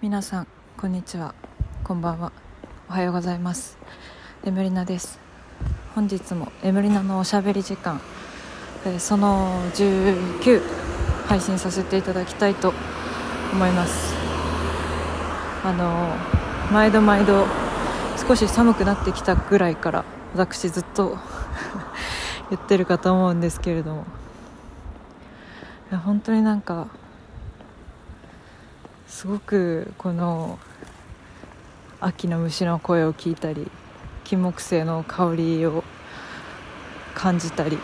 皆さんこんにちは。こんばんは。おはようございます。エムリナです。本日もエムリナのおしゃべり時間その19配信させていただきたいと思います。あの毎度毎度少し寒くなってきたぐらいから私ずっと 言ってるかと思うんですけれども。本当になんかすごくこの秋の虫の声を聞いたり金木犀の香りを感じたり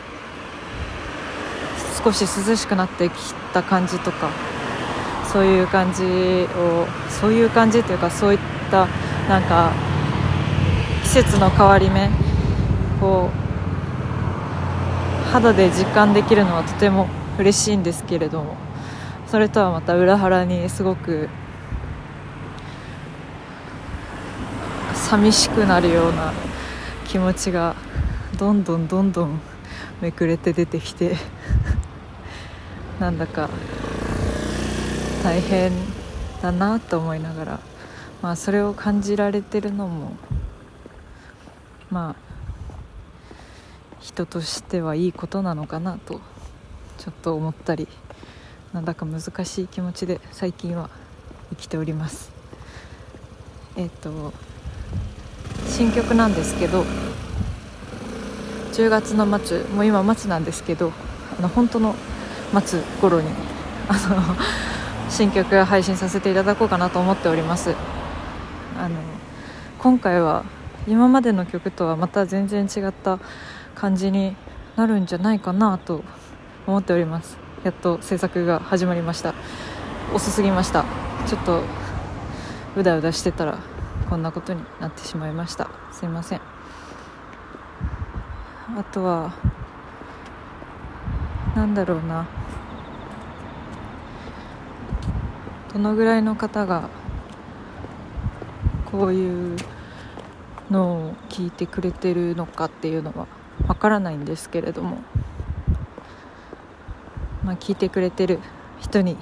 少し涼しくなってきた感じとかそういう感じをそういう感じというかそういったなんか季節の変わり目を肌で実感できるのはとても嬉しいんですけれどもそれとはまた裏腹にすごく寂しくなるような気持ちがどんどんどんどんめくれて出てきて なんだか大変だなと思いながら、まあ、それを感じられてるのもまあ人としてはいいことなのかなとちょっと思ったりなんだか難しい気持ちで最近は生きております。えっ、ー、と新曲なんですけど10月の末もう今末なんですけどあの本当の末頃に あの新曲配信させていただこうかなと思っております。あの今回は今までの曲とはまた全然違った感じになるんじゃないかなと思っております。やっと制作が始まりました。遅すぎました。ちょっとうだうだしてたらこんなことになってしまいました。すいません。あとはなんだろうな。どのぐらいの方がこういうのを聞いてくれてるのかっていうのはわからないんですけれども。まあ、聞いてくれてる人に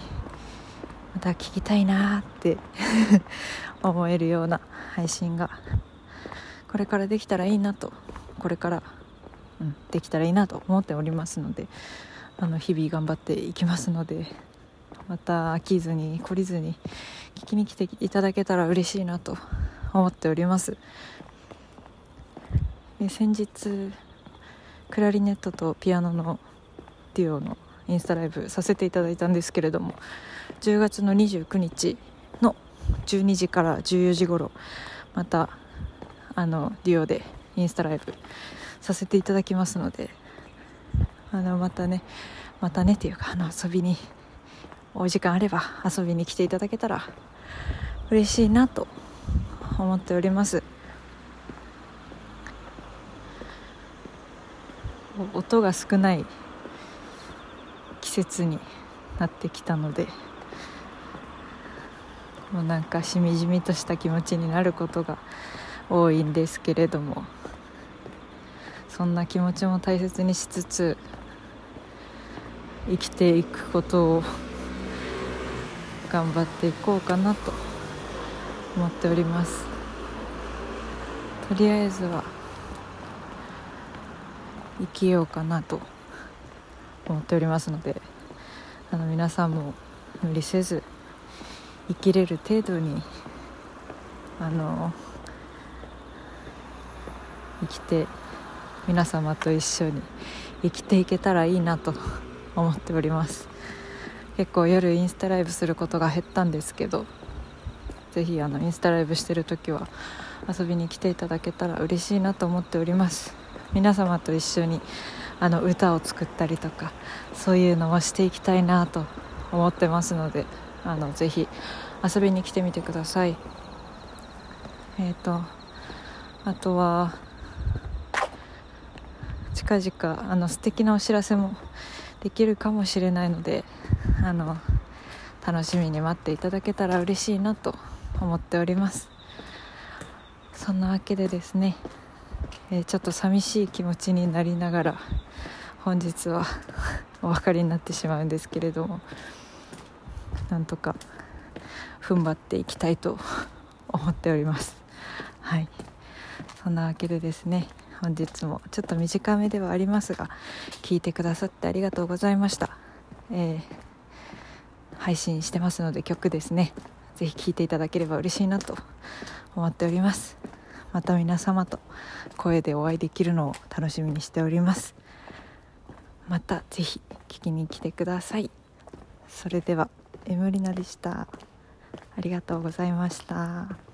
また聞きたいなって 思えるような配信がこれからできたらいいなとこれから、うん、できたらいいなと思っておりますのであの日々頑張っていきますのでまた飽きずに懲りずに聞きに来ていただけたら嬉しいなと思っております。先日クラリネットとピアノのデュオのインスタライブさせていただいたんですけれども10月の29日の12時から14時頃またあのデュオでインスタライブさせていただきますのであのまたねまたねっていうかあの遊びにお時間あれば遊びに来ていただけたら嬉しいなと思っております。音が少ない。節になってきたのでもうなんかしみじみとした気持ちになることが多いんですけれどもそんな気持ちも大切にしつつ生きていくことを頑張っていこうかなと思っております。とりあえずは生きようかなと思っておりますのであの皆さんも無理せず生きれる程度にあの生きて皆様と一緒に生きていけたらいいなと思っております。結構夜インスタライブすることが減ったんですけどぜひあのインスタライブしてる時は遊びに来ていただけたら嬉しいなと思っております。皆様と一緒にあの歌を作ったりとかそういうのをしていきたいなと思ってますのであのぜひ遊びに来てみてください。えっ、ー、とあとは近々あの素敵なお知らせもできるかもしれないのであの楽しみに待っていただけたら嬉しいなと思っております。そんなわけでですね、えー、ちょっと寂しい気持ちになりながら本日はお分かりになってしまうんですけれどもなんとか踏ん張っていきたいと思っております。はい。そんなわけでですね本日もちょっと短めではありますが聞いてくださってありがとうございました、えー、配信してますので曲ですね。ぜひ聴いていただければ嬉しいなと思っております。また皆様と声でお会いできるのを楽しみにしております。また是非聞きに来てください。それではエムリナでした。ありがとうございました。